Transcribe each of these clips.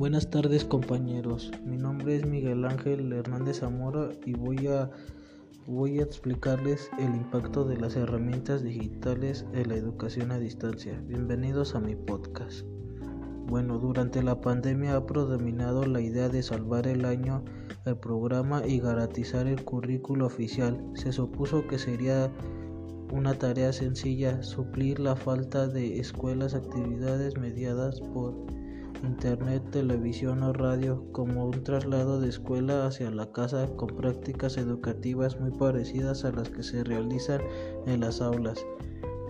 Buenas tardes compañeros, mi nombre es Miguel Ángel Hernández Zamora y voy a, voy a explicarles el impacto de las herramientas digitales en la educación a distancia. Bienvenidos a mi podcast. Bueno, durante la pandemia ha predominado la idea de salvar el año, el programa y garantizar el currículo oficial. Se supuso que sería una tarea sencilla suplir la falta de escuelas actividades mediadas por internet, televisión o radio como un traslado de escuela hacia la casa con prácticas educativas muy parecidas a las que se realizan en las aulas.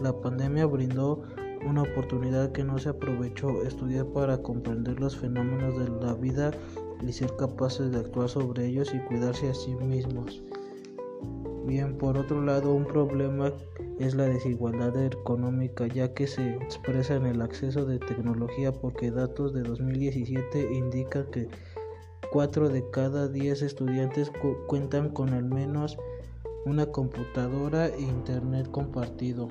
La pandemia brindó una oportunidad que no se aprovechó, estudiar para comprender los fenómenos de la vida y ser capaces de actuar sobre ellos y cuidarse a sí mismos. Bien, por otro lado, un problema es la desigualdad económica, ya que se expresa en el acceso de tecnología porque datos de 2017 indican que 4 de cada 10 estudiantes cuentan con al menos una computadora e internet compartido.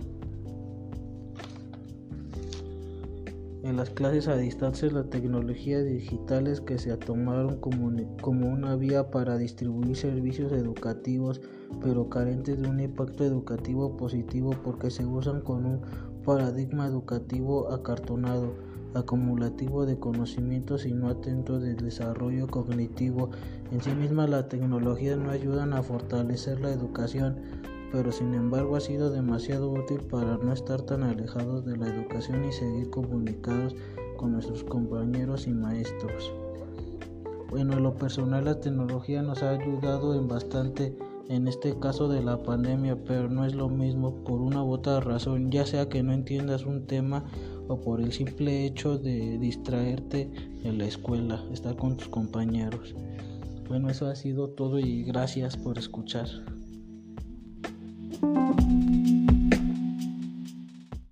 En las clases a distancia, las tecnologías digitales que se tomaron como, como una vía para distribuir servicios educativos, pero carentes de un impacto educativo positivo porque se usan con un paradigma educativo acartonado, acumulativo de conocimientos y no atento del desarrollo cognitivo. En sí misma, la tecnología no ayudan a fortalecer la educación, pero sin embargo ha sido demasiado útil para no estar tan alejados de la educación y seguir comunicados con nuestros compañeros y maestros. Bueno, en lo personal la tecnología nos ha ayudado en bastante en este caso de la pandemia, pero no es lo mismo por una u otra razón, ya sea que no entiendas un tema o por el simple hecho de distraerte en la escuela, estar con tus compañeros. Bueno, eso ha sido todo y gracias por escuchar. Thank you.